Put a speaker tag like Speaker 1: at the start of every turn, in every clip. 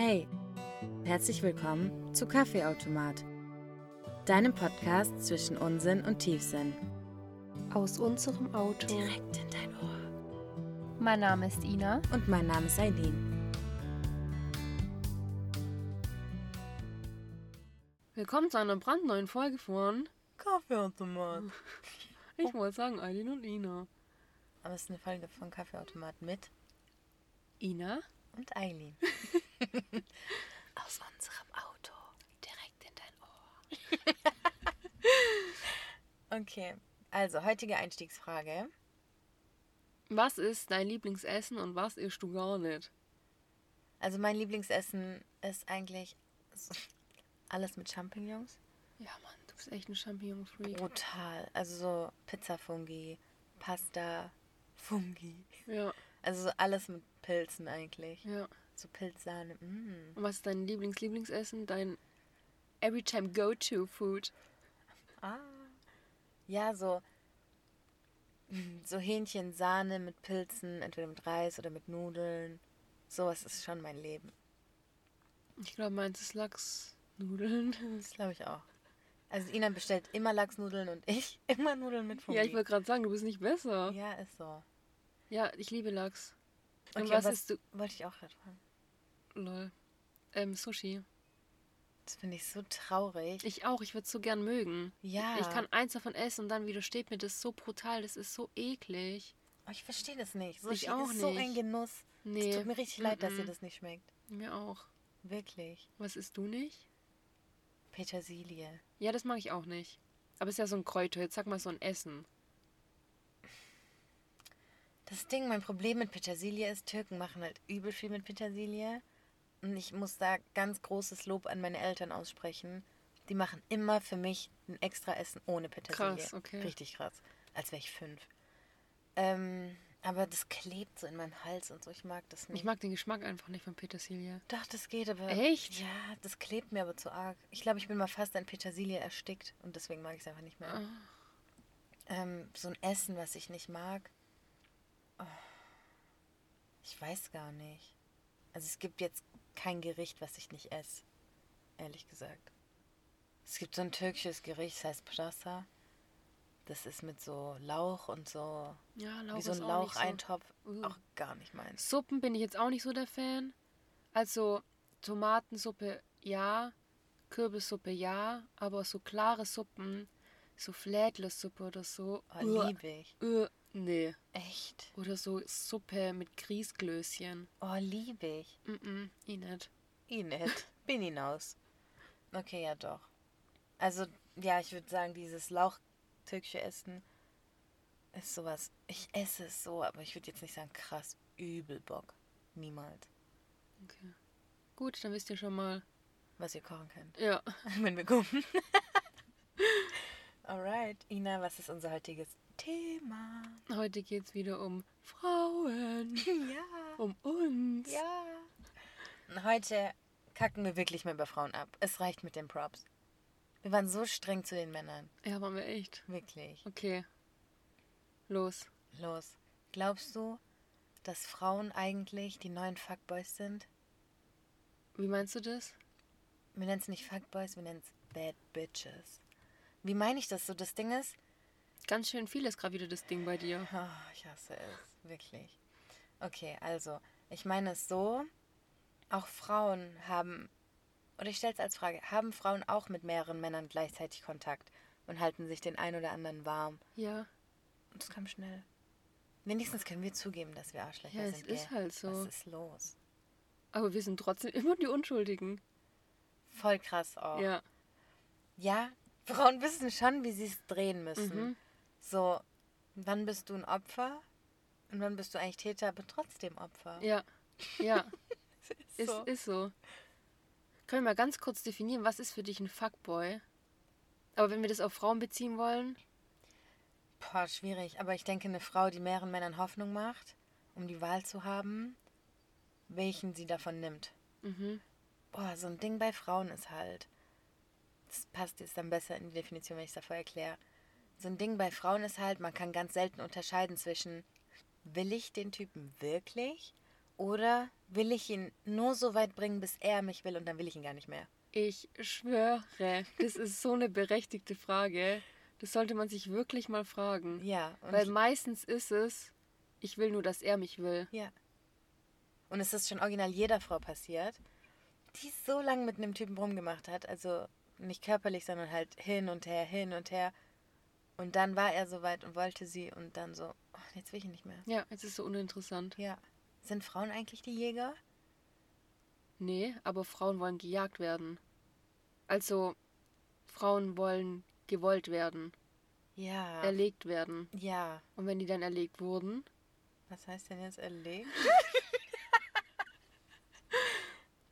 Speaker 1: Hey, herzlich willkommen zu Kaffeeautomat, deinem Podcast zwischen Unsinn und Tiefsinn.
Speaker 2: Aus unserem Auto.
Speaker 1: Direkt in dein Ohr.
Speaker 2: Mein Name ist Ina.
Speaker 1: Und mein Name ist Eileen.
Speaker 2: Willkommen zu einer brandneuen Folge von
Speaker 3: Kaffeeautomat.
Speaker 2: Ich wollte sagen Eileen und Ina.
Speaker 3: Aber es ist eine Folge von Kaffeeautomat mit
Speaker 2: Ina?
Speaker 3: und Eileen. Aus unserem Auto.
Speaker 1: Direkt in dein Ohr.
Speaker 3: Okay, also heutige Einstiegsfrage.
Speaker 2: Was ist dein Lieblingsessen und was isst du gar nicht?
Speaker 3: Also mein Lieblingsessen ist eigentlich alles mit Champignons.
Speaker 2: Ja, Mann, du bist echt ein Champignon-Freak.
Speaker 3: Brutal. Also so Pizza-Fungi, Pasta, Fungi.
Speaker 2: Ja,
Speaker 3: Also so alles mit Pilzen eigentlich.
Speaker 2: ja.
Speaker 3: So Pilzsahne. Mm.
Speaker 2: Und was ist dein Lieblings-Lieblingsessen? Dein Everytime Go-To-Food?
Speaker 3: Ah. Ja, so, so Hähnchen, Sahne mit Pilzen, entweder mit Reis oder mit Nudeln. Sowas ist schon mein Leben.
Speaker 2: Ich glaube, meins ist Lachsnudeln.
Speaker 3: Das glaube ich auch. Also Ina bestellt immer Lachsnudeln und ich immer Nudeln mit Fungi.
Speaker 2: Ja, ich wollte gerade sagen, du bist nicht besser.
Speaker 3: Ja, ist so.
Speaker 2: Ja, ich liebe Lachs. Und
Speaker 3: Okay,
Speaker 2: was,
Speaker 3: was
Speaker 2: du?
Speaker 3: wollte ich auch gerade fragen.
Speaker 2: Lol. Ähm, Sushi.
Speaker 3: Das finde ich so traurig.
Speaker 2: Ich auch, ich würde es so gern mögen.
Speaker 3: ja.
Speaker 2: Ich kann eins davon essen und dann widersteht mir das so brutal, das ist so eklig.
Speaker 3: Oh, ich verstehe das nicht. So
Speaker 2: Ich auch
Speaker 3: ist so
Speaker 2: nicht.
Speaker 3: ein Genuss.
Speaker 2: Nee.
Speaker 3: Es tut mir richtig leid, dass dir das nicht schmeckt.
Speaker 2: Mir auch.
Speaker 3: Wirklich.
Speaker 2: Was isst du nicht?
Speaker 3: Petersilie.
Speaker 2: Ja, das mag ich auch nicht. Aber es ist ja so ein Kräuter, jetzt sag mal so ein Essen.
Speaker 3: Das Ding, mein Problem mit Petersilie ist, Türken machen halt übel viel mit Petersilie. Und ich muss da ganz großes Lob an meine Eltern aussprechen. Die machen immer für mich ein extra Essen ohne Petersilie.
Speaker 2: Krass, okay.
Speaker 3: Richtig krass. Als wäre ich fünf. Ähm, aber das klebt so in meinem Hals und so. Ich mag das nicht.
Speaker 2: Ich mag den Geschmack einfach nicht von Petersilie.
Speaker 3: Doch, das geht, aber.
Speaker 2: Echt?
Speaker 3: Ja, das klebt mir aber zu arg. Ich glaube, ich bin mal fast an Petersilie erstickt und deswegen mag ich es einfach nicht mehr.
Speaker 2: Ah.
Speaker 3: Ähm, so ein Essen, was ich nicht mag. Oh, ich weiß gar nicht. Also es gibt jetzt kein Gericht, was ich nicht esse. Ehrlich gesagt. Es gibt so ein türkisches Gericht, das heißt Prasa. Das ist mit so Lauch und so.
Speaker 2: Ja, Lauch
Speaker 3: wie so ein
Speaker 2: ist auch so-
Speaker 3: Laucheintopf. Auch gar nicht meins.
Speaker 2: Suppen bin ich jetzt auch nicht so der Fan. Also Tomatensuppe ja, Kürbissuppe ja, aber so klare Suppen, so Flädlersuppe oder so.
Speaker 3: Oh,
Speaker 2: uh,
Speaker 3: liebe ich.
Speaker 2: uh, nee.
Speaker 3: Echt.
Speaker 2: Oder so Suppe mit Grießglöschen.
Speaker 3: Oh, liebe ich.
Speaker 2: Mm, -mm ich nicht.
Speaker 3: Ich nicht. Bin hinaus. Okay, ja doch. Also, ja, ich würde sagen, dieses Lauch-türkische Essen ist sowas. Ich esse es so, aber ich würde jetzt nicht sagen, krass, übel Bock. Niemals.
Speaker 2: Okay. Gut, dann wisst ihr schon mal.
Speaker 3: Was ihr kochen könnt.
Speaker 2: Ja.
Speaker 3: Wenn wir gucken. Alright. Ina, was ist unser heutiges Thema?
Speaker 2: Heute geht's wieder um Frauen.
Speaker 3: Ja.
Speaker 2: Um uns.
Speaker 3: Ja. Heute kacken wir wirklich mal über Frauen ab. Es reicht mit den Props. Wir waren so streng zu den Männern.
Speaker 2: Ja, waren wir echt.
Speaker 3: Wirklich.
Speaker 2: Okay. Los.
Speaker 3: Los. Glaubst du, dass Frauen eigentlich die neuen Fuckboys sind?
Speaker 2: Wie meinst du das?
Speaker 3: Wir nennen es nicht Fuckboys, wir nennen es Bad Bitches. Wie meine ich das so? Das Ding ist,
Speaker 2: Ganz schön viel ist gerade wieder das Ding bei dir.
Speaker 3: oh, ich hasse es, wirklich. Okay, also, ich meine es so, auch Frauen haben, oder ich stelle es als Frage, haben Frauen auch mit mehreren Männern gleichzeitig Kontakt und halten sich den ein oder anderen warm?
Speaker 2: Ja.
Speaker 3: Und das kam schnell. Wenigstens können wir zugeben, dass wir Arschlöcher
Speaker 2: Ja, es
Speaker 3: sind.
Speaker 2: ist
Speaker 3: gell?
Speaker 2: halt so.
Speaker 3: Was ist los?
Speaker 2: Aber wir sind trotzdem immer die Unschuldigen.
Speaker 3: Voll krass auch.
Speaker 2: Ja.
Speaker 3: Ja, Frauen wissen schon, wie sie es drehen müssen.
Speaker 2: Mhm.
Speaker 3: So, wann bist du ein Opfer und wann bist du eigentlich Täter, aber trotzdem Opfer.
Speaker 2: Ja. Ja.
Speaker 3: ist
Speaker 2: ist,
Speaker 3: so.
Speaker 2: ist so. Können wir mal ganz kurz definieren, was ist für dich ein Fuckboy? Aber wenn wir das auf Frauen beziehen wollen,
Speaker 3: Boah, schwierig. Aber ich denke, eine Frau, die mehreren Männern Hoffnung macht, um die Wahl zu haben, welchen sie davon nimmt.
Speaker 2: mhm.
Speaker 3: Boah, so ein Ding bei Frauen ist halt. Das passt jetzt dann besser in die Definition, wenn ich es davor erkläre. So ein Ding bei Frauen ist halt, man kann ganz selten unterscheiden zwischen, will ich den Typen wirklich Oder will ich ihn nur so weit bringen, bis er mich will und dann will ich ihn gar nicht mehr?
Speaker 2: Ich schwöre, das ist so eine berechtigte Frage. Das sollte man sich wirklich mal fragen.
Speaker 3: Ja.
Speaker 2: Weil meistens ist es, ich will nur, dass er mich will.
Speaker 3: ja. Und es ist schon original jeder Frau passiert, die so lange mit einem Typen rumgemacht hat. Also nicht körperlich, sondern halt hin und her, hin und her. Und dann war er so weit und wollte sie und dann so, oh, jetzt will ich ihn nicht mehr.
Speaker 2: Ja, es ist so uninteressant.
Speaker 3: Ja. Sind Frauen eigentlich die Jäger?
Speaker 2: Nee, aber Frauen wollen gejagt werden. Also, Frauen wollen gewollt werden,
Speaker 3: Ja.
Speaker 2: erlegt werden.
Speaker 3: ja.
Speaker 2: Und wenn die dann erlegt wurden,
Speaker 3: Was heißt denn jetzt erlegt?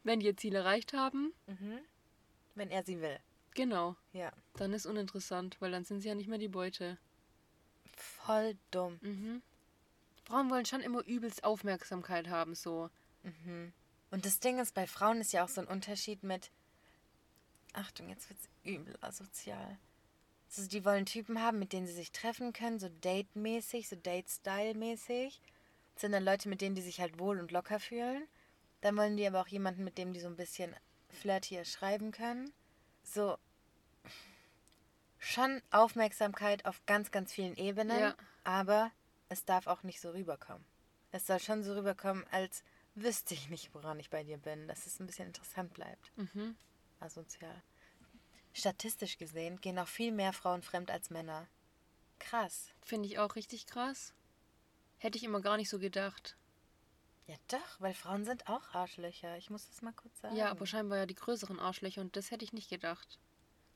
Speaker 2: wenn die ihr Ziel erreicht haben,
Speaker 3: mhm. Wenn er sie will.
Speaker 2: Genau,
Speaker 3: Ja.
Speaker 2: dann ist uninteressant, weil dann sind sie ja nicht mehr die Beute.
Speaker 3: Voll dumm.
Speaker 2: Mhm. Frauen wollen schon immer übelst Aufmerksamkeit haben, so.
Speaker 3: Mhm. Und das Ding ist, bei Frauen ist ja auch so ein Unterschied mit. Achtung, jetzt wird's übel asozial. Also die wollen Typen haben, mit denen sie sich treffen können, so Date-mäßig, so Date-Style-mäßig. Das sind dann Leute, mit denen die sich halt wohl und locker fühlen. Dann wollen die aber auch jemanden, mit dem die so ein bisschen flirtier schreiben können. So schon Aufmerksamkeit auf ganz, ganz vielen Ebenen,
Speaker 2: Ja.
Speaker 3: aber es darf auch nicht so rüberkommen. Es soll schon so rüberkommen, als wüsste ich nicht, woran ich bei dir bin, dass es ein bisschen interessant bleibt.
Speaker 2: Mhm.
Speaker 3: Asozial. Statistisch gesehen gehen auch viel mehr Frauen fremd als Männer. Krass.
Speaker 2: Finde ich auch richtig krass. Hätte ich immer gar nicht so gedacht.
Speaker 3: Ja doch, weil Frauen sind auch Arschlöcher. Ich muss das mal kurz sagen.
Speaker 2: Ja, aber scheinbar ja die größeren Arschlöcher und das hätte ich nicht gedacht.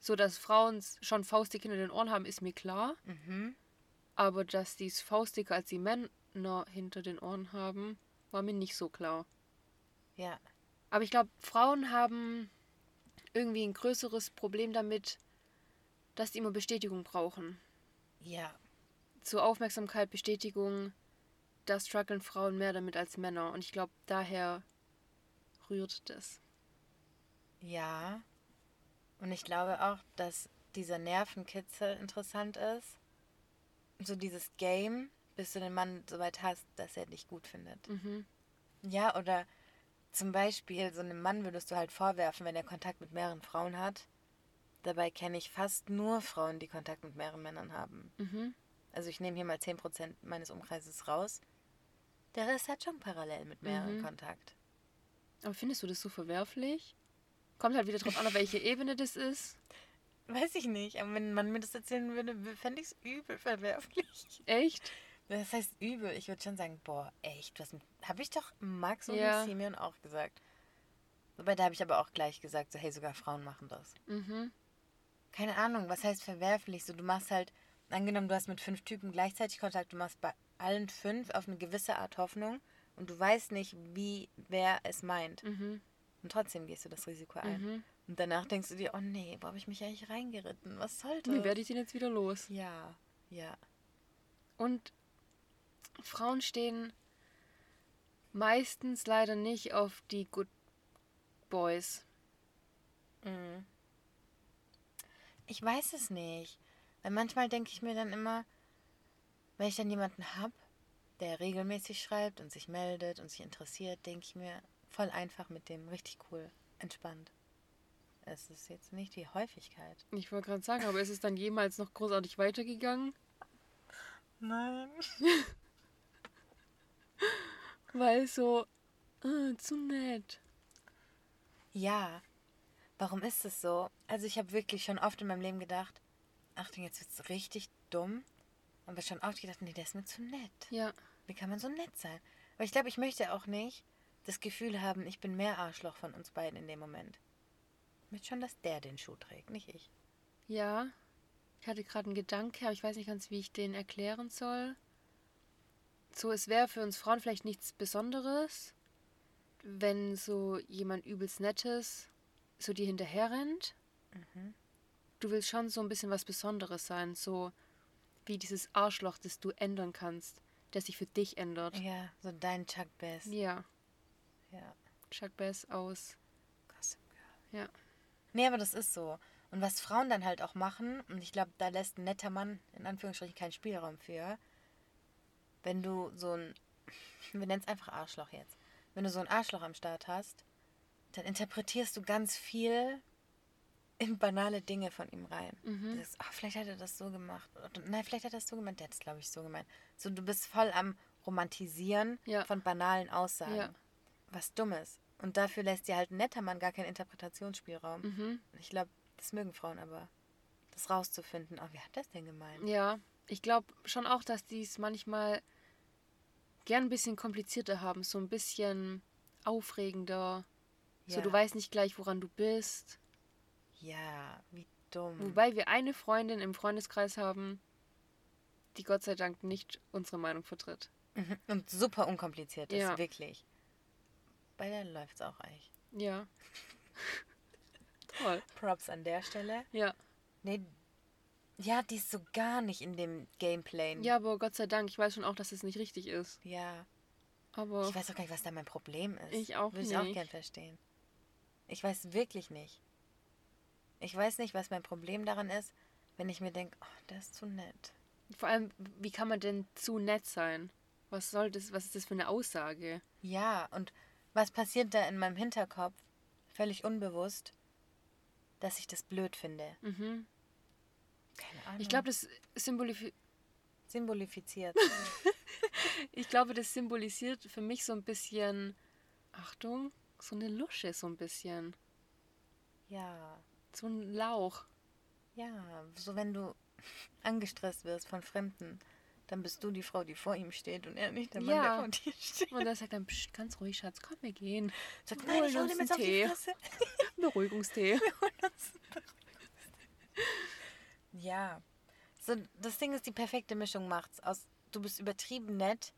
Speaker 2: So, dass Frauen schon faustig hinter den Ohren haben, ist mir klar.
Speaker 3: Mhm.
Speaker 2: Aber dass die es faustiger als die Männer hinter den Ohren haben, war mir nicht so klar.
Speaker 3: Ja.
Speaker 2: Aber ich glaube, Frauen haben irgendwie ein größeres Problem damit, dass die immer Bestätigung brauchen.
Speaker 3: Ja.
Speaker 2: Zur Aufmerksamkeit, Bestätigung, da strugglen Frauen mehr damit als Männer. Und ich glaube, daher rührt das.
Speaker 3: Ja. Und ich glaube auch, dass dieser Nervenkitzel interessant ist. So dieses Game, bis du den Mann so weit hast, dass er dich gut findet.
Speaker 2: Mhm.
Speaker 3: Ja, oder zum Beispiel, so einem Mann würdest du halt vorwerfen, wenn er Kontakt mit mehreren Frauen hat. Dabei kenne ich fast nur Frauen, die Kontakt mit mehreren Männern haben.
Speaker 2: Mhm.
Speaker 3: Also ich nehme hier mal 10% meines Umkreises raus. Der Rest hat schon parallel mit mehreren
Speaker 2: Mhm.
Speaker 3: Kontakt.
Speaker 2: Aber findest du das so verwerflich? Kommt halt wieder drauf an, auf welche Ebene das ist.
Speaker 3: Weiß ich nicht, aber wenn man mir das erzählen würde, fände ich es übel verwerflich.
Speaker 2: Echt?
Speaker 3: Das heißt übel. Ich würde schon sagen, boah, echt, was habe ich doch Max und
Speaker 2: Ja.
Speaker 3: Simeon auch gesagt. Wobei da habe ich aber auch gleich gesagt, so hey, sogar Frauen machen das.
Speaker 2: Mhm.
Speaker 3: Keine Ahnung, was heißt verwerflich? So, du machst halt, angenommen, du hast mit fünf Typen gleichzeitig Kontakt, du machst bei allen fünf auf eine gewisse Art Hoffnung und du weißt nicht, wie wer es meint.
Speaker 2: Mhm.
Speaker 3: Und trotzdem gehst du das Risiko ein.
Speaker 2: Mhm.
Speaker 3: Und danach denkst du dir, oh nee, wo habe ich mich eigentlich reingeritten? Was soll das?
Speaker 2: Wie werde ich den jetzt wieder los?
Speaker 3: Ja, ja.
Speaker 2: Und Frauen stehen meistens leider nicht auf die Good Boys.
Speaker 3: Mhm. Ich weiß es nicht. Weil manchmal denke ich mir dann immer, wenn ich dann jemanden habe, der regelmäßig schreibt und sich meldet und sich interessiert, denke ich mir, voll einfach mit dem, richtig cool, entspannt. Es ist jetzt nicht die Häufigkeit.
Speaker 2: Ich wollte gerade sagen, aber ist es dann jemals noch großartig weitergegangen?
Speaker 3: Nein.
Speaker 2: Weil so, äh, zu nett.
Speaker 3: Ja. Warum ist es so? Also ich habe wirklich schon oft in meinem Leben gedacht, Achtung, jetzt wird's richtig dumm. Aber schon oft gedacht, nee, der ist mir zu nett.
Speaker 2: Ja,
Speaker 3: Wie kann man so nett sein? Aber ich glaube, ich möchte auch nicht das Gefühl haben, ich bin mehr Arschloch von uns beiden in dem Moment. Ich möchte schon, dass der den Schuh trägt, nicht ich.
Speaker 2: ja. Ich hatte gerade einen Gedanke, aber ich weiß nicht ganz, wie ich den erklären soll. So, es wäre für uns Frauen vielleicht nichts Besonderes, wenn so jemand übelst Nettes so dir hinterher rennt.
Speaker 3: Mhm.
Speaker 2: Du willst schon so ein bisschen was Besonderes sein, so wie dieses Arschloch, das du ändern kannst, das sich für dich ändert.
Speaker 3: Ja, so dein Chuck Bass.
Speaker 2: Ja,
Speaker 3: Ja.
Speaker 2: Chuck Bass aus.
Speaker 3: Gossip Girl.
Speaker 2: Ja.
Speaker 3: Nee, aber das ist so. Und was Frauen dann halt auch machen, und ich glaube, da lässt ein netter Mann in Anführungsstrichen keinen Spielraum für, wenn du so ein, wir nennen es einfach Arschloch jetzt, wenn du so ein Arschloch am Start hast, dann interpretierst du ganz viel in banale Dinge von ihm rein.
Speaker 2: Mhm.
Speaker 3: Das, ach, vielleicht hat er das so gemacht. Oder, nein, vielleicht hat er das so gemeint. Der hat es, glaube ich, so gemeint. So, du bist voll am Romantisieren
Speaker 2: Ja.
Speaker 3: von banalen Aussagen.
Speaker 2: Ja.
Speaker 3: Was Dummes. Und dafür lässt dir halt ein netter Mann gar keinen Interpretationsspielraum.
Speaker 2: Mhm.
Speaker 3: Ich glaube, das mögen Frauen aber. Das rauszufinden. Oh, wie hat das denn gemeint?
Speaker 2: Ja, ich glaube schon auch, dass die es manchmal gern ein bisschen komplizierter haben, so ein bisschen aufregender. So,
Speaker 3: Ja.
Speaker 2: du weißt nicht gleich, woran du bist.
Speaker 3: Ja, wie dumm.
Speaker 2: Wobei wir eine Freundin im Freundeskreis haben, die Gott sei Dank nicht unsere Meinung vertritt.
Speaker 3: Mhm. Und super unkompliziert ist,
Speaker 2: Ja.
Speaker 3: wirklich. Bei der läuft es auch eigentlich.
Speaker 2: Ja. Toll.
Speaker 3: Props an der Stelle.
Speaker 2: Ja.
Speaker 3: Nee, ja, die ist so gar nicht in dem Gameplay.
Speaker 2: Ja, aber Gott sei Dank, ich weiß schon auch, dass es nicht richtig ist.
Speaker 3: Ja.
Speaker 2: Aber
Speaker 3: Ich weiß auch gar nicht, was da mein Problem ist.
Speaker 2: Ich auch
Speaker 3: Würde ich auch
Speaker 2: nicht.
Speaker 3: gern verstehen. Ich weiß wirklich nicht. Ich weiß nicht, was mein Problem daran ist, wenn ich mir denke, oh, der ist zu nett.
Speaker 2: vor allem, wie kann man denn zu nett sein? Was soll das, was ist das für eine Aussage?
Speaker 3: Ja, und was passiert da in meinem Hinterkopf, völlig unbewusst, dass ich das blöd finde?
Speaker 2: Mhm.
Speaker 3: Keine Ahnung.
Speaker 2: Ich glaube, das symbolisiert
Speaker 3: Symbolifiziert.
Speaker 2: Ich glaube, das symbolisiert für mich so ein bisschen, Achtung, so eine Lusche, so ein bisschen.
Speaker 3: ja.
Speaker 2: So ein Lauch.
Speaker 3: Ja, so wenn du angestresst wirst von Fremden, dann bist du die Frau, die vor ihm steht und er nicht der Mann,
Speaker 2: Ja.
Speaker 3: der vor dir steht.
Speaker 2: Und er sagt dann, Psst, ganz ruhig, Schatz, komm, wir gehen.
Speaker 3: Sagt, nein, ich dem
Speaker 2: einen
Speaker 3: jetzt auf die. Fresse.
Speaker 2: Beruhigungstee.
Speaker 3: Ja. So, das Ding ist, die perfekte Mischung macht's aus. Du bist übertrieben nett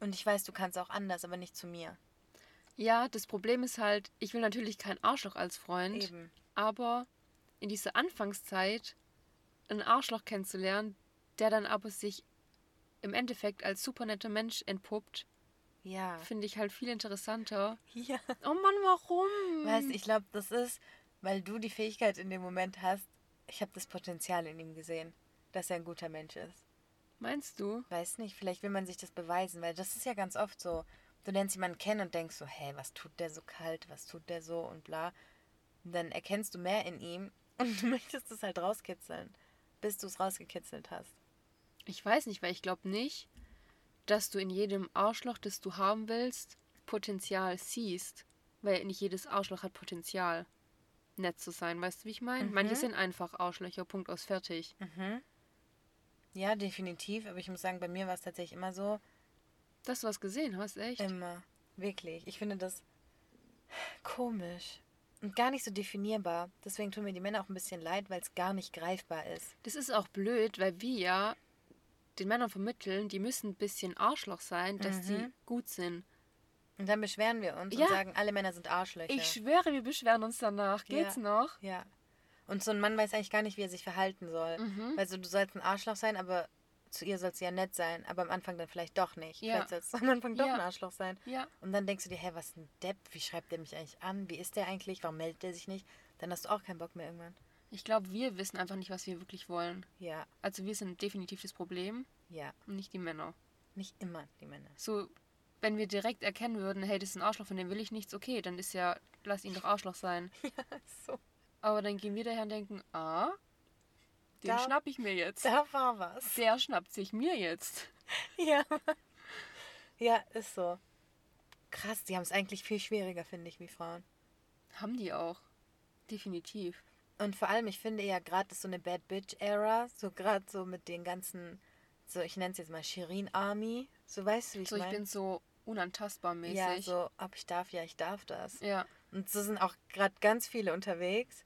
Speaker 3: und ich weiß, du kannst auch anders, aber nicht zu mir.
Speaker 2: Ja, das Problem ist halt, ich will natürlich kein Arschloch als Freund,
Speaker 3: Eben.
Speaker 2: aber in dieser Anfangszeit ein Arschloch kennenzulernen, der dann aber sich im Endeffekt als super netter Mensch entpuppt,
Speaker 3: Ja.
Speaker 2: finde ich halt viel interessanter.
Speaker 3: Ja.
Speaker 2: Oh Mann, warum?
Speaker 3: Weißt, ich glaube, das ist, weil du die Fähigkeit in dem Moment hast. Ich habe das Potenzial in ihm gesehen, dass er ein guter Mensch ist.
Speaker 2: Meinst du?
Speaker 3: Weiß nicht, vielleicht will man sich das beweisen, weil das ist ja ganz oft so. Du lernst jemanden kennen und denkst so, hey, was tut der so kalt, was tut der so und bla. Und dann erkennst du mehr in ihm und du möchtest es halt rauskitzeln, bis du es rausgekitzelt hast.
Speaker 2: Ich weiß nicht, weil ich glaube nicht, dass du in jedem Arschloch, das du haben willst, Potenzial siehst. Weil nicht jedes Arschloch hat Potenzial, nett zu sein. Weißt du, wie ich meine?
Speaker 3: Mhm.
Speaker 2: Manche sind einfach Arschlöcher, Punkt aus fertig.
Speaker 3: Ja, definitiv, aber ich muss sagen, bei mir war es tatsächlich immer so,
Speaker 2: Dass du was gesehen hast, echt?
Speaker 3: Immer. Wirklich. Ich finde das komisch. Und gar nicht so definierbar. Deswegen tun mir die Männer auch ein bisschen leid, weil es gar nicht greifbar ist.
Speaker 2: Das ist auch blöd, weil wir ja den Männern vermitteln, die müssen ein bisschen Arschloch sein, dass sie
Speaker 3: Mhm.
Speaker 2: gut sind.
Speaker 3: Und dann beschweren wir uns
Speaker 2: Ja.
Speaker 3: und sagen, alle Männer sind Arschlöcher.
Speaker 2: Ich schwöre, wir beschweren uns danach. Geht's
Speaker 3: Ja.
Speaker 2: noch?
Speaker 3: ja. Und so ein Mann weiß eigentlich gar nicht, wie er sich verhalten soll.
Speaker 2: Mhm.
Speaker 3: Also du sollst ein Arschloch sein, aber zu ihr sollst du ja nett sein. Aber am Anfang dann vielleicht doch nicht.
Speaker 2: Ja.
Speaker 3: Vielleicht sollst du am Anfang doch
Speaker 2: Ja.
Speaker 3: ein Arschloch sein.
Speaker 2: Ja.
Speaker 3: Und dann denkst du dir, hä, was ist ein Depp? Wie schreibt der mich eigentlich an? Wie ist der eigentlich? Warum meldet der sich nicht? Dann hast du auch keinen Bock mehr irgendwann.
Speaker 2: Ich glaube, wir wissen einfach nicht, was wir wirklich wollen.
Speaker 3: Ja,
Speaker 2: Also wir sind definitiv das Problem
Speaker 3: ja.
Speaker 2: und nicht die Männer.
Speaker 3: Nicht immer die Männer.
Speaker 2: So, wenn wir direkt erkennen würden, hey, das ist ein Arschloch, von dem will ich nichts, okay, dann ist ja, lass ihn doch Arschloch sein.
Speaker 3: So.
Speaker 2: Aber dann gehen wir daher und denken, ah, den
Speaker 3: Da-
Speaker 2: schnapp ich mir jetzt.
Speaker 3: Da war was.
Speaker 2: Der schnappt sich mir jetzt.
Speaker 3: Ja. Ja, ist so. Krass, die haben es eigentlich viel schwieriger, finde ich, wie Frauen.
Speaker 2: Haben die auch. Definitiv.
Speaker 3: Und vor allem, ich finde ja gerade ist so eine Bad Bitch-Ära, so gerade so mit den ganzen, so ich nenne es jetzt mal Shirin Army, so weißt du, wie ich
Speaker 2: So, ich
Speaker 3: meine?
Speaker 2: bin so unantastbar mäßig.
Speaker 3: Ja, so, ob ich darf, ja, ich darf das.
Speaker 2: Ja.
Speaker 3: Und so sind auch gerade ganz viele unterwegs.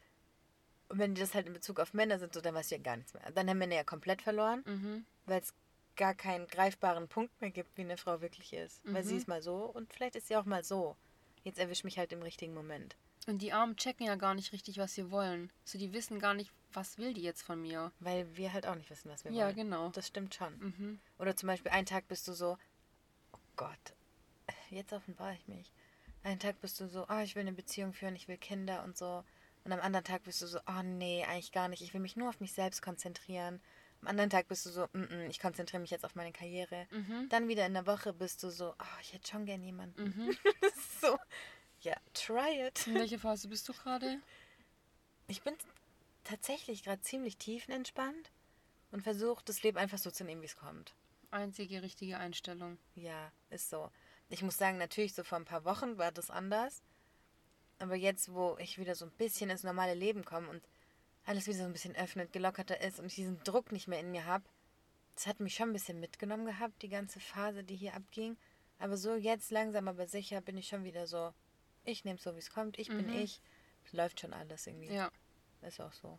Speaker 3: Und wenn die das halt in Bezug auf Männer sind, so, dann weißt du ja gar nichts mehr. Dann haben Männer ja komplett verloren,
Speaker 2: Mhm.
Speaker 3: weil es gar keinen greifbaren Punkt mehr gibt, wie eine Frau wirklich ist. Weil
Speaker 2: Mhm.
Speaker 3: sie ist mal so und vielleicht ist sie auch mal so. Jetzt erwischt mich halt im richtigen Moment.
Speaker 2: Und die Armen checken ja gar nicht richtig, was sie wollen. So, die wissen gar nicht, was will die jetzt von mir.
Speaker 3: Weil wir halt auch nicht wissen, was wir
Speaker 2: Ja,
Speaker 3: wollen.
Speaker 2: genau.
Speaker 3: Das stimmt schon.
Speaker 2: Mhm.
Speaker 3: Oder zum Beispiel, einen Tag bist du so, oh Gott, jetzt offenbare ich mich. Einen Tag bist du so, ah, ich will eine Beziehung führen, ich will Kinder und so. Und am anderen Tag bist du so, oh nee, eigentlich gar nicht. Ich will mich nur auf mich selbst konzentrieren, Am anderen Tag bist du so, mm -mm, ich konzentriere mich jetzt auf meine Karriere.
Speaker 2: Mhm.
Speaker 3: Dann wieder in der Woche bist du so, oh, ich hätte schon gern jemanden.
Speaker 2: Mhm.
Speaker 3: Das ist so, ja, try it.
Speaker 2: In welcher Phase bist du gerade?
Speaker 3: Ich bin tatsächlich gerade ziemlich tiefenentspannt und versuche, das Leben einfach so zu nehmen, wie es kommt.
Speaker 2: Einzige richtige Einstellung.
Speaker 3: Ja, ist so. Ich muss sagen, natürlich, so vor ein paar Wochen war das anders. Aber jetzt, wo ich wieder so ein bisschen ins normale Leben komme und alles wieder so ein bisschen öffnet, gelockerter ist und ich diesen Druck nicht mehr in mir habe, das hat mich schon ein bisschen mitgenommen gehabt, die ganze Phase, die hier abging. Aber so jetzt langsam, aber sicher bin ich schon wieder so, ich nehme es so, wie es kommt, ich bin
Speaker 2: Mhm.
Speaker 3: ich. Es läuft schon alles irgendwie.
Speaker 2: Ja,
Speaker 3: Ist auch so.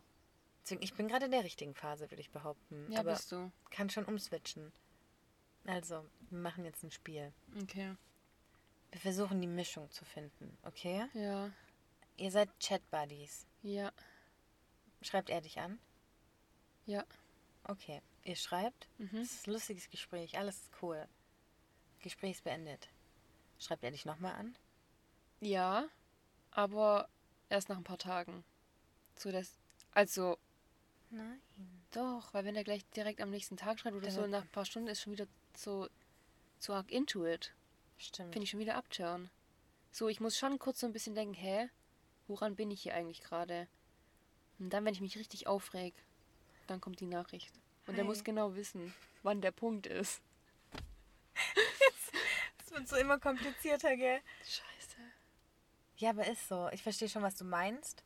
Speaker 3: Deswegen, ich bin gerade in der richtigen Phase, würde ich behaupten.
Speaker 2: ja
Speaker 3: aber
Speaker 2: bist du.
Speaker 3: kann schon umswitchen. Also, wir machen jetzt ein Spiel.
Speaker 2: Okay.
Speaker 3: Wir versuchen die Mischung zu finden, okay?
Speaker 2: Ja,
Speaker 3: Ihr seid Chat-Buddies.
Speaker 2: ja,
Speaker 3: Schreibt er dich an?
Speaker 2: ja.
Speaker 3: Okay. Ihr schreibt?
Speaker 2: Mhm.
Speaker 3: Das ist ein lustiges Gespräch, alles ist cool. Gespräch ist beendet. Schreibt er dich nochmal an?
Speaker 2: Ja, aber erst nach ein paar Tagen. So das. Also,
Speaker 3: Nein.
Speaker 2: doch, weil wenn er gleich direkt am nächsten Tag schreibt oder
Speaker 3: Der
Speaker 2: so, nach ein paar Stunden ist schon wieder so zu arg into it.
Speaker 3: Stimmt.
Speaker 2: Finde ich schon wieder abturn. So, ich muss schon kurz so ein bisschen denken, hä? Woran bin ich hier eigentlich gerade? Und dann, wenn ich mich richtig aufreg, dann kommt die Nachricht. Und er
Speaker 3: Hi.
Speaker 2: muss genau wissen, wann der Punkt ist.
Speaker 3: Es wird so immer komplizierter, gell?
Speaker 2: Scheiße.
Speaker 3: Ja, aber ist so. Ich verstehe schon, was du meinst.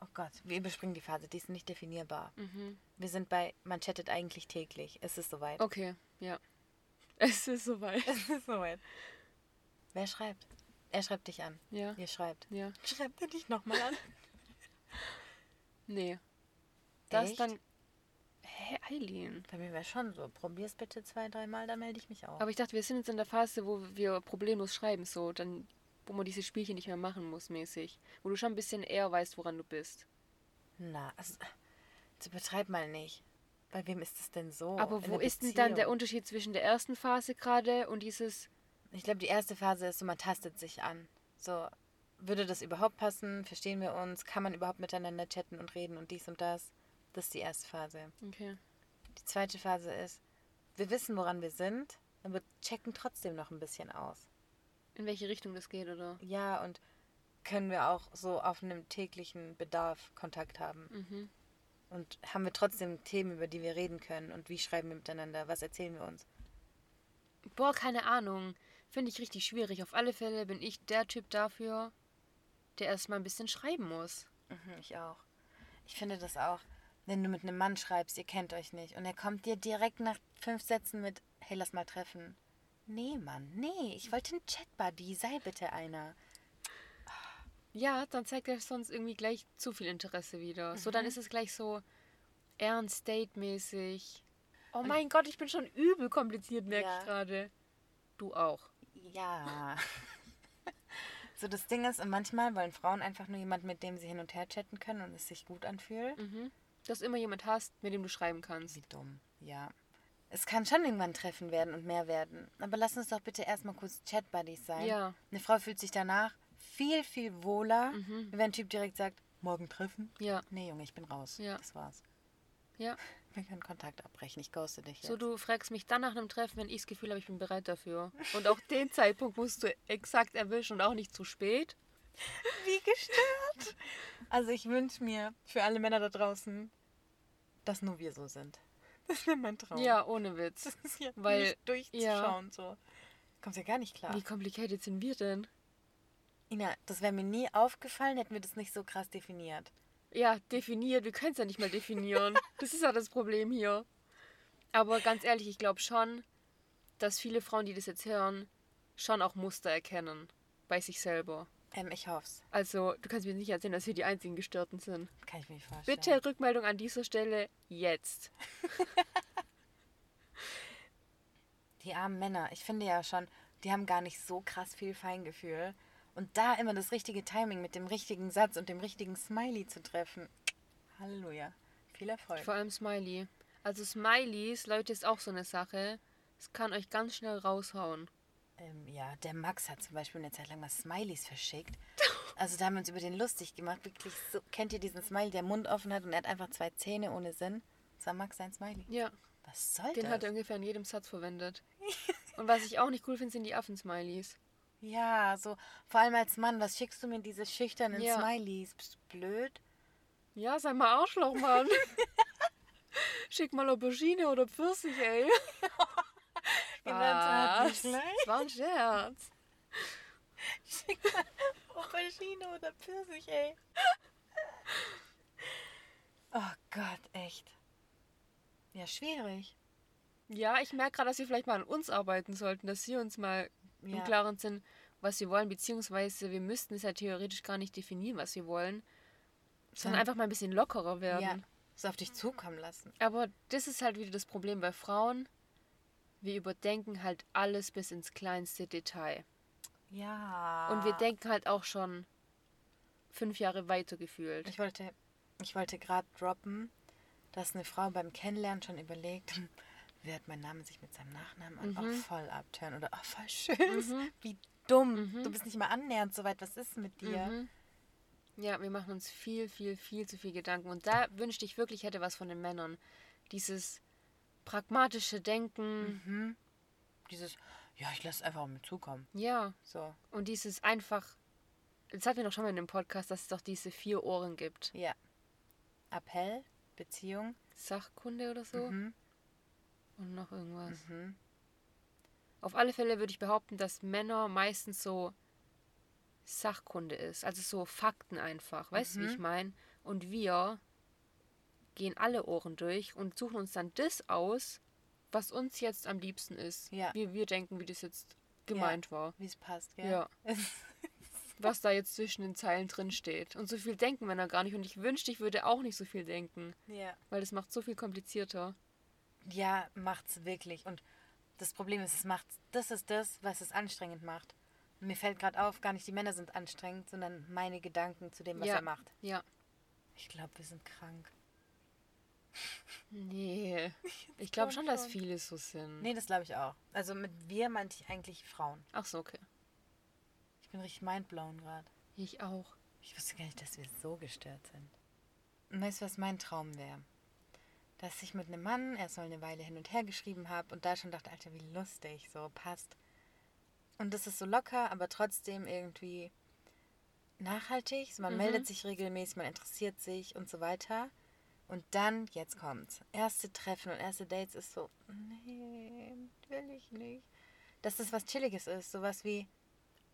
Speaker 3: Oh Gott, wir überspringen die Phase, die ist nicht definierbar.
Speaker 2: Mhm.
Speaker 3: Wir sind bei, man chattet eigentlich täglich. Es ist soweit.
Speaker 2: Okay, ja. Es ist soweit.
Speaker 3: Es ist soweit. Wer schreibt? Er schreibt dich an.
Speaker 2: Ja,
Speaker 3: Ihr schreibt.
Speaker 2: ja.
Speaker 3: Schreibt er dich nochmal an?
Speaker 2: Nee. Das
Speaker 3: Echt?
Speaker 2: dann. Hä, Eileen?
Speaker 3: Bei mir wäre schon so. Probier's bitte zwei, dreimal, dann melde ich mich auch.
Speaker 2: Aber ich dachte, wir sind jetzt in der Phase, wo wir problemlos schreiben, so, dann, wo man diese Spielchen nicht mehr machen muss, mäßig. Wo du schon ein bisschen eher weißt, woran du bist.
Speaker 3: Na, also, jetzt übertreib mal nicht. Bei wem ist es denn so?
Speaker 2: Aber wo ist denn dann der? Unterschied zwischen der ersten Phase gerade und dieses.
Speaker 3: Ich glaube, die erste Phase ist so, man tastet sich an. So, würde das überhaupt passen? Verstehen wir uns? Kann man überhaupt miteinander chatten und reden und dies und das? Das ist die erste Phase.
Speaker 2: Okay.
Speaker 3: Die zweite Phase ist, wir wissen, woran wir sind, aber checken trotzdem noch ein bisschen aus.
Speaker 2: In welche Richtung das geht, oder?
Speaker 3: Ja, und können wir auch so auf einem täglichen Bedarf Kontakt haben.
Speaker 2: Mhm.
Speaker 3: Und haben wir trotzdem Themen, über die wir reden können und wie schreiben wir miteinander, was erzählen wir uns.
Speaker 2: Boah, keine Ahnung. Finde ich richtig schwierig. Auf alle Fälle bin ich der Typ dafür, der erstmal ein bisschen schreiben muss.
Speaker 3: Mhm, ich auch. Ich finde das auch, wenn du mit einem Mann schreibst, ihr kennt euch nicht, und er kommt dir direkt nach fünf Sätzen mit, hey, lass mal treffen. Nee, Mann, nee, ich wollte einen Chat-Buddy, sei bitte einer.
Speaker 2: Ja, dann zeigt er sonst irgendwie gleich zu viel Interesse wieder. So, dann ist es gleich so ernst date-mäßig. Oh mein Gott, ich bin schon übel kompliziert, merke
Speaker 3: Ja.
Speaker 2: ich gerade. Du auch.
Speaker 3: Ja. so, das Ding ist, und manchmal wollen Frauen einfach nur jemanden, mit dem sie hin und her chatten können und es sich gut anfühlt.
Speaker 2: Mhm. Dass du immer jemand hast, mit dem du schreiben kannst.
Speaker 3: Wie dumm, ja. Es kann schon irgendwann Treffen werden und mehr werden. Aber lass uns doch bitte erstmal kurz Chat-Buddies sein.
Speaker 2: Ja.
Speaker 3: Eine Frau fühlt sich danach viel, viel wohler,
Speaker 2: Mhm.
Speaker 3: wenn ein Typ direkt sagt, morgen treffen.
Speaker 2: Ja.
Speaker 3: Nee, Junge, ich bin raus.
Speaker 2: Ja.
Speaker 3: Das war's.
Speaker 2: Ja.
Speaker 3: Wir können Kontakt abbrechen. Ich ghoste dich jetzt.
Speaker 2: So, du fragst mich dann nach einem Treffen, wenn ich das Gefühl habe, ich bin bereit dafür. Und auch den Zeitpunkt musst du exakt erwischen und auch nicht zu spät.
Speaker 3: Wie gestört. Also ich wünsche mir für alle Männer da draußen, dass nur wir so sind. Das wäre mein Traum.
Speaker 2: Ja, ohne Witz.
Speaker 3: Ja
Speaker 2: Weil-
Speaker 3: nicht durchzuschauen so. Kommt ja gar nicht klar.
Speaker 2: Wie complicated sind wir denn?
Speaker 3: Ina, das wäre mir nie aufgefallen, hätten wir das nicht so krass definiert.
Speaker 2: Ja, definiert. Wir können es ja nicht mal definieren. Das ist ja das Problem hier. Aber ganz ehrlich, ich glaube schon, dass viele Frauen, die das jetzt hören, schon auch Muster erkennen. Bei sich selber.
Speaker 3: Ähm, ich hoff's.
Speaker 2: Also, du kannst mir nicht erzählen, dass wir die einzigen Gestörten sind.
Speaker 3: Kann ich mir nicht vorstellen.
Speaker 2: Bitte Rückmeldung an dieser Stelle jetzt.
Speaker 3: Die armen Männer, ich finde ja schon, die haben gar nicht so krass viel Feingefühl. Und da immer das richtige Timing mit dem richtigen Satz und dem richtigen Smiley zu treffen. Halleluja. Viel Erfolg.
Speaker 2: Vor allem Smiley. Also Smileys, Leute, ist auch so eine Sache. Es kann euch ganz schnell raushauen.
Speaker 3: Ähm, ja, der Max hat zum Beispiel eine Zeit lang mal Smileys verschickt. Also da haben wir uns über den lustig gemacht. Wirklich so, kennt ihr diesen Smiley, der Mund offen hat und er hat einfach zwei Zähne ohne Sinn? Das war Max sein Smiley.
Speaker 2: Ja,
Speaker 3: Was soll
Speaker 2: Den
Speaker 3: das?
Speaker 2: hat er ungefähr in jedem Satz verwendet. Und was ich auch nicht cool finde, sind die Affen-Smileys.
Speaker 3: ja, so, vor allem als Mann, was schickst du mir diese schüchternen
Speaker 2: Ja.
Speaker 3: Smileys? Bist du blöd?
Speaker 2: Ja, sei mal Arschloch, Mann. Schick mal Aubergine oder Pfirsich, ey.
Speaker 3: Hart
Speaker 2: Was?
Speaker 3: nicht gleich.
Speaker 2: Das war ein Scherz.
Speaker 3: Schick mal Aubergine oder Pfirsich, ey. Oh Gott, echt. Ja, schwierig.
Speaker 2: Ja, ich merke gerade, dass wir vielleicht mal an uns arbeiten sollten, dass wir uns mal
Speaker 3: Ja.
Speaker 2: im Klaren sind, was wir wollen, beziehungsweise wir müssten es ja theoretisch gar nicht definieren, was wir wollen, sondern
Speaker 3: Ja.
Speaker 2: einfach mal ein bisschen lockerer werden.
Speaker 3: Ja, es auf dich zukommen lassen.
Speaker 2: Aber das ist halt wieder das Problem bei Frauen. Wir überdenken halt alles bis ins kleinste Detail.
Speaker 3: Ja.
Speaker 2: Und wir denken halt auch schon fünf Jahre weiter gefühlt.
Speaker 3: Ich wollte, ich wollte gerade droppen, dass eine Frau beim Kennenlernen schon überlegt, wird mein Name sich mit seinem Nachnamen an?
Speaker 2: Mhm.
Speaker 3: Oh, voll abtören. Oder oh, voll schön. Wie dumm.
Speaker 2: Mhm.
Speaker 3: Du bist nicht mal annähernd so weit. Was ist mit dir?
Speaker 2: Mhm. Ja, wir machen uns viel, viel, viel zu viel Gedanken. Und da wünschte ich wirklich, ich hätte was von den Männern. Dieses pragmatische Denken.
Speaker 3: Mhm. Dieses, ja, ich lasse es einfach auf mich zukommen.
Speaker 2: Ja.
Speaker 3: So,
Speaker 2: Und dieses einfach. Das hatten wir doch schon mal in dem Podcast, dass es doch diese vier Ohren gibt.
Speaker 3: ja. Appell, Beziehung.
Speaker 2: Sachkunde oder so.
Speaker 3: Mhm.
Speaker 2: Und noch irgendwas.
Speaker 3: Mhm.
Speaker 2: Auf alle Fälle würde ich behaupten, dass Männer meistens so Sachkunde ist. Also so Fakten einfach. Weißt du, wie
Speaker 3: Mhm.
Speaker 2: ich meine? Und wir gehen alle Ohren durch und suchen uns dann das aus, was uns jetzt am liebsten ist.
Speaker 3: Ja.
Speaker 2: Wie wir denken, wie das jetzt gemeint war.
Speaker 3: Wie es passt, gell?
Speaker 2: Ja. Was da jetzt zwischen den Zeilen drin steht. Und so viel denken Männer gar nicht. Und ich wünschte, ich würde auch nicht so viel denken.
Speaker 3: ja.
Speaker 2: Weil das macht so viel komplizierter.
Speaker 3: Ja, macht's wirklich. Und das Problem ist, es macht, das ist das, was es anstrengend macht. Und mir fällt gerade auf, gar nicht die Männer sind anstrengend, sondern meine Gedanken zu dem, was
Speaker 2: Ja.
Speaker 3: er macht.
Speaker 2: Ja.
Speaker 3: Ich glaube, wir sind krank.
Speaker 2: Nee. Ich glaube
Speaker 3: glaub
Speaker 2: schon, dass viele so sind.
Speaker 3: Nee, das glaube ich auch. Also mit wir meinte ich eigentlich Frauen.
Speaker 2: Ach so, okay.
Speaker 3: Ich bin richtig mindblown gerade.
Speaker 2: Ich auch.
Speaker 3: Ich wusste gar nicht, dass wir so gestört sind. Und weißt du, was mein Traum wäre? Dass ich mit einem Mann erstmal eine Weile hin und her geschrieben habe und da schon dachte, Alter, wie lustig, so passt. Und das ist so locker, aber trotzdem irgendwie nachhaltig. So, man
Speaker 2: Mhm.
Speaker 3: meldet sich regelmäßig, man interessiert sich und so weiter. Und dann, jetzt kommt's. Erste Treffen und erste Dates ist so, nee, will ich nicht. Dass das was Chilliges ist, sowas wie,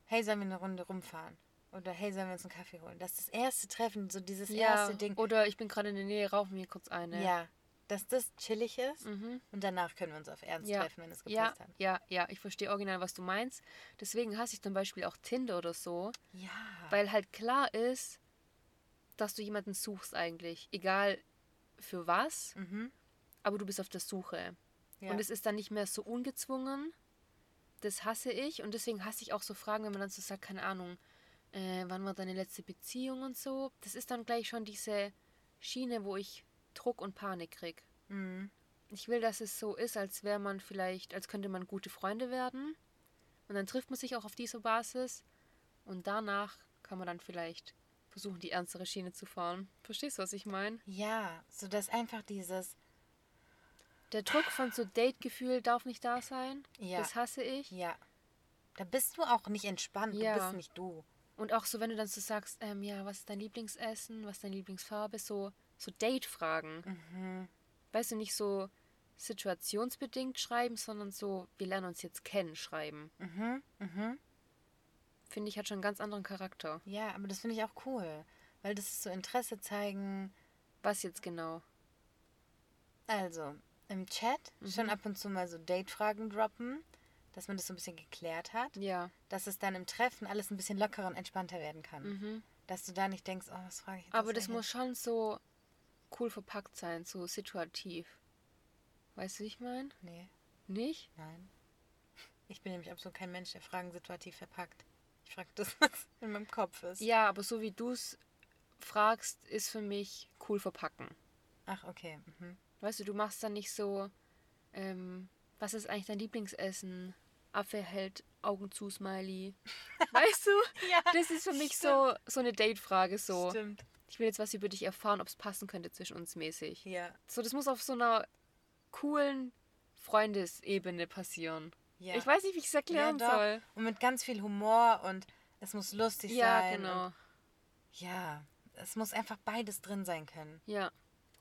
Speaker 3: hey, sollen wir eine Runde rumfahren? Oder hey, sollen wir uns einen Kaffee holen? Das ist das erste Treffen, so dieses erste Ding.
Speaker 2: Oder ich bin gerade in der Nähe, raufen wir kurz eine.
Speaker 3: Ja, dass das chillig ist
Speaker 2: Mhm.
Speaker 3: und danach können wir uns auf Ernst
Speaker 2: Ja.
Speaker 3: treffen, wenn es
Speaker 2: Ja,
Speaker 3: gepasst hat.
Speaker 2: ja, ja, ich verstehe original, was du meinst. Deswegen hasse ich zum Beispiel auch Tinder oder so,
Speaker 3: Ja.
Speaker 2: weil halt klar ist, dass du jemanden suchst eigentlich. Egal für was,
Speaker 3: Mhm.
Speaker 2: aber du bist auf der Suche.
Speaker 3: Ja.
Speaker 2: Und es ist dann nicht mehr so ungezwungen. Das hasse ich. Und deswegen hasse ich auch so Fragen, wenn man dann so sagt, keine Ahnung, äh, wann war deine letzte Beziehung und so. Das ist dann gleich schon diese Schiene, wo ich Druck und Panik krieg.
Speaker 3: mhm.
Speaker 2: Ich will, dass es so ist, als wäre man vielleicht, als könnte man gute Freunde werden. Und dann trifft man sich auch auf dieser Basis. Und danach kann man dann vielleicht versuchen, die ernstere Schiene zu fahren. Verstehst du, was ich meine?
Speaker 3: ja, so dass einfach dieses,
Speaker 2: Der Druck von so Date-Gefühl darf nicht da sein.
Speaker 3: Ja.
Speaker 2: Das hasse ich.
Speaker 3: ja, da bist du auch nicht entspannt,
Speaker 2: Ja.
Speaker 3: du bist nicht du.
Speaker 2: Und auch so, wenn du dann so sagst, ähm, ja, was ist dein Lieblingsessen, was ist deine Lieblingsfarbe, so, so Date-Fragen.
Speaker 3: Mhm.
Speaker 2: Weißt du, nicht so situationsbedingt schreiben, sondern so, wir lernen uns jetzt kennen, schreiben.
Speaker 3: Mhm. Mhm.
Speaker 2: Finde ich, hat schon einen ganz anderen Charakter.
Speaker 3: Ja, aber das finde ich auch cool, weil das ist so Interesse zeigen.
Speaker 2: Was jetzt genau?
Speaker 3: Also, im Chat
Speaker 2: Mhm.
Speaker 3: schon ab und zu mal so Date-Fragen droppen, dass man das so ein bisschen geklärt hat,
Speaker 2: Ja.
Speaker 3: dass es dann im Treffen alles ein bisschen lockerer und entspannter werden kann.
Speaker 2: Mhm.
Speaker 3: Dass du da nicht denkst, oh, was frage ich jetzt?
Speaker 2: Aber das muss schon so cool verpackt sein, so situativ. Weißt du, wie ich meine?
Speaker 3: Nee,
Speaker 2: Nicht?
Speaker 3: nein. Ich bin nämlich absolut kein Mensch, der Fragen situativ verpackt. Ich frage das, was in meinem Kopf ist.
Speaker 2: Ja, aber so wie du es fragst, ist für mich cool verpacken.
Speaker 3: Ach, okay. Mhm.
Speaker 2: Weißt du, du machst dann nicht so, ähm, was ist eigentlich dein Lieblingsessen? Affe hält Augen zu, Smiley. Weißt du?
Speaker 3: Ja,
Speaker 2: Das ist für mich so, so eine Date-Frage. So,
Speaker 3: stimmt.
Speaker 2: ich will jetzt was über dich erfahren, ob es passen könnte zwischen uns mäßig.
Speaker 3: Ja.
Speaker 2: So, das muss auf so einer coolen Freundesebene passieren.
Speaker 3: Ja.
Speaker 2: Ich weiß nicht, wie ich es erklären
Speaker 3: ja,
Speaker 2: soll.
Speaker 3: Und mit ganz viel Humor und es muss lustig
Speaker 2: Ja,
Speaker 3: sein.
Speaker 2: genau.
Speaker 3: Und, ja, es muss einfach beides drin sein können.
Speaker 2: Ja.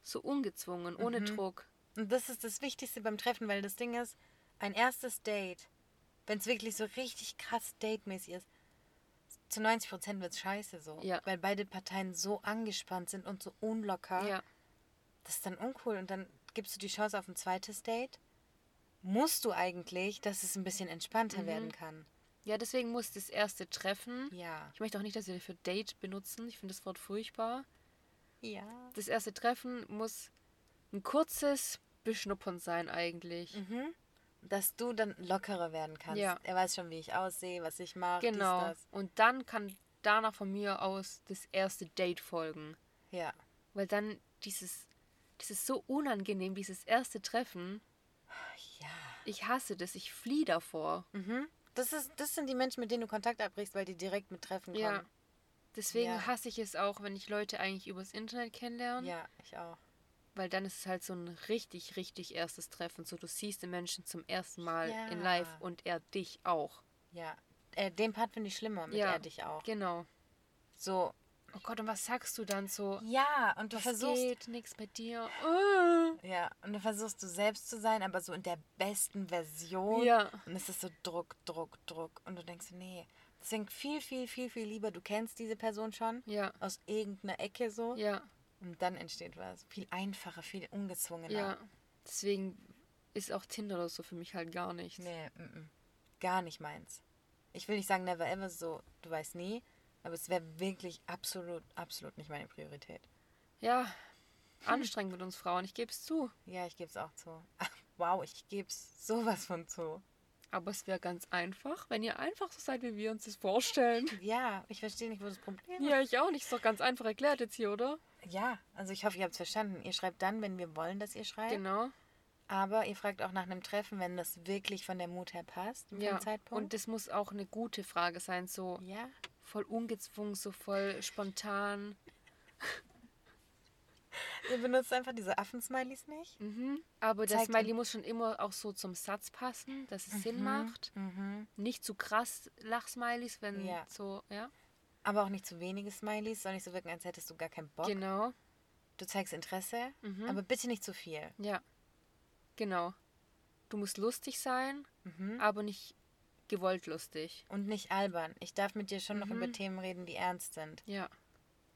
Speaker 2: So ungezwungen, ohne
Speaker 3: Mhm.
Speaker 2: Druck.
Speaker 3: Und das ist das Wichtigste beim Treffen, weil das Ding ist, ein erstes Date, wenn es wirklich so richtig krass datemäßig ist, zu 90 Prozent wird es scheiße so.
Speaker 2: Ja.
Speaker 3: Weil beide Parteien so angespannt sind und so unlocker.
Speaker 2: Ja.
Speaker 3: Das ist dann uncool. Und dann gibst du die Chance auf ein zweites Date. Musst du eigentlich, dass es ein bisschen entspannter
Speaker 2: Mhm.
Speaker 3: werden kann.
Speaker 2: Ja, deswegen muss das erste Treffen.
Speaker 3: Ja.
Speaker 2: Ich möchte auch nicht, dass wir für Date benutzen. Ich finde das Wort furchtbar.
Speaker 3: Ja.
Speaker 2: Das erste Treffen muss ein kurzes Beschnuppern sein eigentlich.
Speaker 3: Mhm. Dass du dann lockerer werden kannst.
Speaker 2: Ja.
Speaker 3: Er weiß schon, wie ich aussehe, was ich mache.
Speaker 2: Genau.
Speaker 3: Dies, das.
Speaker 2: Und dann kann danach von mir aus das erste Date folgen.
Speaker 3: Ja.
Speaker 2: Weil dann dieses, das ist so unangenehm, dieses erste Treffen.
Speaker 3: Ja.
Speaker 2: Ich hasse das, ich fliehe davor.
Speaker 3: Mhm. Das, ist, das sind die Menschen, mit denen du Kontakt abbrichst, weil die direkt mit Treffen kommen.
Speaker 2: Ja. Deswegen
Speaker 3: Ja.
Speaker 2: hasse ich es auch, wenn ich Leute eigentlich übers Internet kennenlerne.
Speaker 3: Ja, ich auch.
Speaker 2: Weil dann ist es halt so ein richtig, richtig erstes Treffen. So, du siehst den Menschen zum ersten Mal
Speaker 3: Ja.
Speaker 2: in live und er dich auch.
Speaker 3: Ja. Äh, den Part finde ich schlimmer, mit
Speaker 2: Ja.
Speaker 3: er dich auch.
Speaker 2: Genau.
Speaker 3: So.
Speaker 2: Oh Gott, und was sagst du dann so?
Speaker 3: Ja, und du
Speaker 2: Was
Speaker 3: versuchst.
Speaker 2: geht? Nix mit dir.
Speaker 3: Ja, und du versuchst du selbst zu sein, aber so in der besten Version.
Speaker 2: Ja.
Speaker 3: Und es ist so Druck, Druck, Druck. Und du denkst, nee. Deswegen viel, viel, viel, viel lieber, du kennst diese Person schon
Speaker 2: Ja.
Speaker 3: aus irgendeiner Ecke so.
Speaker 2: Ja.
Speaker 3: Und dann entsteht was. Viel einfacher, viel ungezwungener.
Speaker 2: Ja. Deswegen ist auch Tinder oder so für mich halt gar nichts.
Speaker 3: Nee, mm, mm. gar nicht meins. Ich will nicht sagen never ever so, du weißt nie, aber es wäre wirklich absolut, absolut nicht meine Priorität.
Speaker 2: Ja. Anstrengend mit uns Frauen, ich gebe es zu.
Speaker 3: Ja, ich gebe es auch zu. Wow, ich gebe es sowas von zu.
Speaker 2: Aber es wäre ganz einfach, wenn ihr einfach so seid, wie wir uns das vorstellen.
Speaker 3: Ja, ich verstehe nicht, wo das Problem ist.
Speaker 2: Ja, ich auch nicht. Ist doch ganz einfach erklärt jetzt hier, oder?
Speaker 3: Ja, also ich hoffe, ihr habt es verstanden. Ihr schreibt dann, wenn wir wollen, dass ihr schreibt.
Speaker 2: Genau.
Speaker 3: Aber ihr fragt auch nach einem Treffen, wenn das wirklich von der Mut her passt,
Speaker 2: Ja.
Speaker 3: Zeitpunkt.
Speaker 2: Und das muss auch eine gute Frage sein, so
Speaker 3: ja,
Speaker 2: voll ungezwungen, so voll spontan.
Speaker 3: ihr benutzt einfach diese Affensmileys nicht.
Speaker 2: Mhm. Aber das Smiley muss schon immer auch so zum Satz passen, dass es Sinn
Speaker 3: Mhm.
Speaker 2: macht.
Speaker 3: Mhm.
Speaker 2: Nicht zu krass Lachsmileys, wenn
Speaker 3: Ja.
Speaker 2: so, ja.
Speaker 3: Aber auch nicht zu wenige Smileys, soll nicht so wirken, als hättest du gar keinen Bock.
Speaker 2: Genau.
Speaker 3: Du zeigst Interesse,
Speaker 2: Mhm.
Speaker 3: aber bitte nicht zu viel.
Speaker 2: Ja. Genau. Du musst lustig sein,
Speaker 3: Mhm.
Speaker 2: aber nicht gewollt lustig.
Speaker 3: Und nicht albern. Ich darf mit dir schon noch
Speaker 2: Mhm.
Speaker 3: über Themen reden, die ernst sind.
Speaker 2: Ja.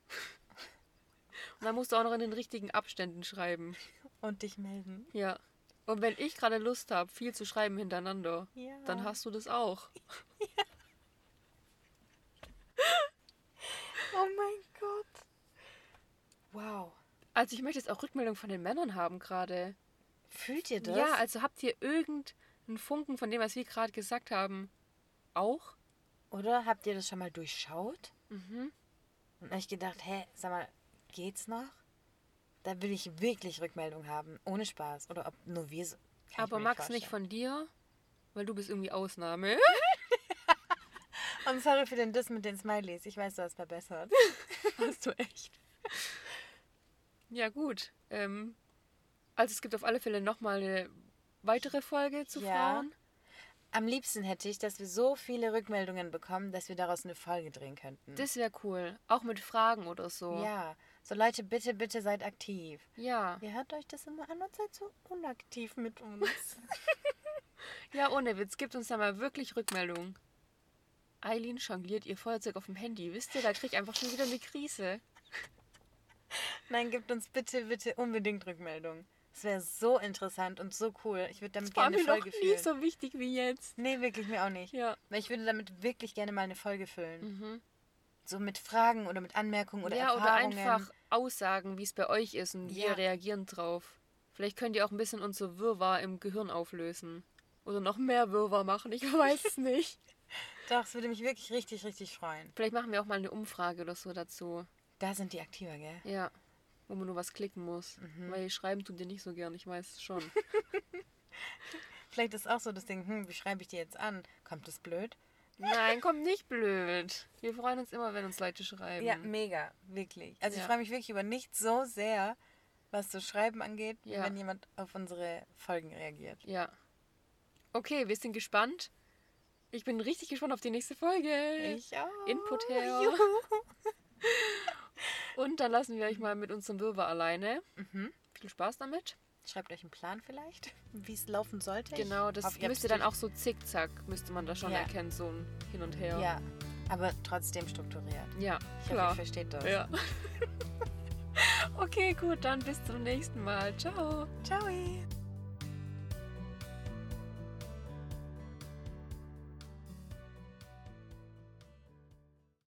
Speaker 2: Und dann musst du auch noch in den richtigen Abständen schreiben.
Speaker 3: Und dich melden.
Speaker 2: Ja. Und wenn ich gerade Lust habe, viel zu schreiben hintereinander,
Speaker 3: Ja.
Speaker 2: dann hast du das auch.
Speaker 3: Oh mein Gott. Wow.
Speaker 2: Also ich möchte jetzt auch Rückmeldung von den Männern haben gerade.
Speaker 3: Fühlt ihr das?
Speaker 2: Ja, also habt ihr irgendeinen Funken von dem, was wir gerade gesagt haben, auch?
Speaker 3: Oder habt ihr das schon mal durchschaut?
Speaker 2: Mhm.
Speaker 3: Und ich gedacht, hä, sag mal, geht's noch? Da will ich wirklich Rückmeldung haben. Ohne Spaß. Oder ob nur wir so.
Speaker 2: Aber Max nicht
Speaker 3: vorstellen.
Speaker 2: von dir, weil du bist irgendwie Ausnahme.
Speaker 3: Und sorry für den Diss mit den Smileys. Ich weiß, du hast verbessert.
Speaker 2: Hast du echt? Ja, gut. Ähm, also es gibt auf alle Fälle nochmal eine weitere Folge zu
Speaker 3: Ja.
Speaker 2: Frauen.
Speaker 3: Am liebsten hätte ich, dass wir so viele Rückmeldungen bekommen, dass wir daraus eine Folge drehen könnten.
Speaker 2: Das wäre cool. Auch mit Fragen oder so.
Speaker 3: Ja. So Leute, bitte, bitte seid aktiv.
Speaker 2: Ja.
Speaker 3: Ihr hört euch das immer an und seid so unaktiv mit uns.
Speaker 2: Ja, ohne Witz. Gibt uns da mal wirklich Rückmeldung. Eileen jongliert ihr Feuerzeug auf dem Handy. Wisst ihr, da krieg ich einfach schon wieder eine Krise.
Speaker 3: Nein, gebt uns bitte, bitte unbedingt Rückmeldung. Das wäre so interessant und so cool. Ich würde damit
Speaker 2: Das war
Speaker 3: gerne
Speaker 2: mir
Speaker 3: eine
Speaker 2: noch
Speaker 3: Folge
Speaker 2: nie
Speaker 3: füllen.
Speaker 2: so wichtig wie jetzt.
Speaker 3: Nee, wirklich, mir auch nicht.
Speaker 2: Ja.
Speaker 3: Weil ich würde damit wirklich gerne mal eine Folge füllen.
Speaker 2: Mhm.
Speaker 3: So mit Fragen oder mit Anmerkungen oder
Speaker 2: ja, oder
Speaker 3: Erfahrungen.
Speaker 2: einfach Aussagen, wie es bei euch ist und
Speaker 3: Ja.
Speaker 2: wir reagieren drauf. Vielleicht könnt ihr auch ein bisschen unser Wirrwarr im Gehirn auflösen. Oder noch mehr Wirrwarr machen, ich weiß es nicht.
Speaker 3: Doch, es würde mich wirklich richtig, richtig freuen.
Speaker 2: Vielleicht machen wir auch mal eine Umfrage oder so dazu.
Speaker 3: Da sind die aktiver, gell?
Speaker 2: Ja. Wo man nur was klicken muss.
Speaker 3: Mhm.
Speaker 2: Weil schreiben tut ihr nicht so gern, ich weiß schon.
Speaker 3: Vielleicht ist auch so das Ding, hm, wie schreibe ich die jetzt an? Kommt das blöd?
Speaker 2: Nein, komm nicht blöd. Wir freuen uns immer, wenn uns Leute schreiben.
Speaker 3: Ja, mega, wirklich. Also ich
Speaker 2: Ja.
Speaker 3: freue mich wirklich über nichts so sehr, was so Schreiben angeht,
Speaker 2: Ja.
Speaker 3: wenn jemand auf unsere Folgen reagiert.
Speaker 2: Ja. Okay, wir sind gespannt. Ich bin richtig gespannt auf die nächste Folge.
Speaker 3: Ich auch.
Speaker 2: Input her.
Speaker 3: Juhu.
Speaker 2: Und dann lassen wir euch mal mit unserem Wirrwarr alleine.
Speaker 3: Mhm.
Speaker 2: Viel Spaß damit.
Speaker 3: Schreibt euch einen Plan vielleicht, wie es laufen sollte.
Speaker 2: Genau, das
Speaker 3: hoffe, ihr
Speaker 2: müsste dann auch so zickzack, müsste man da schon
Speaker 3: Ja.
Speaker 2: erkennen, so ein Hin und Her.
Speaker 3: Ja, aber trotzdem strukturiert.
Speaker 2: Ja,
Speaker 3: Ich hoffe,
Speaker 2: klar.
Speaker 3: ihr versteht das.
Speaker 2: Ja. okay, gut, dann bis zum nächsten Mal. Ciao.
Speaker 3: Ciao.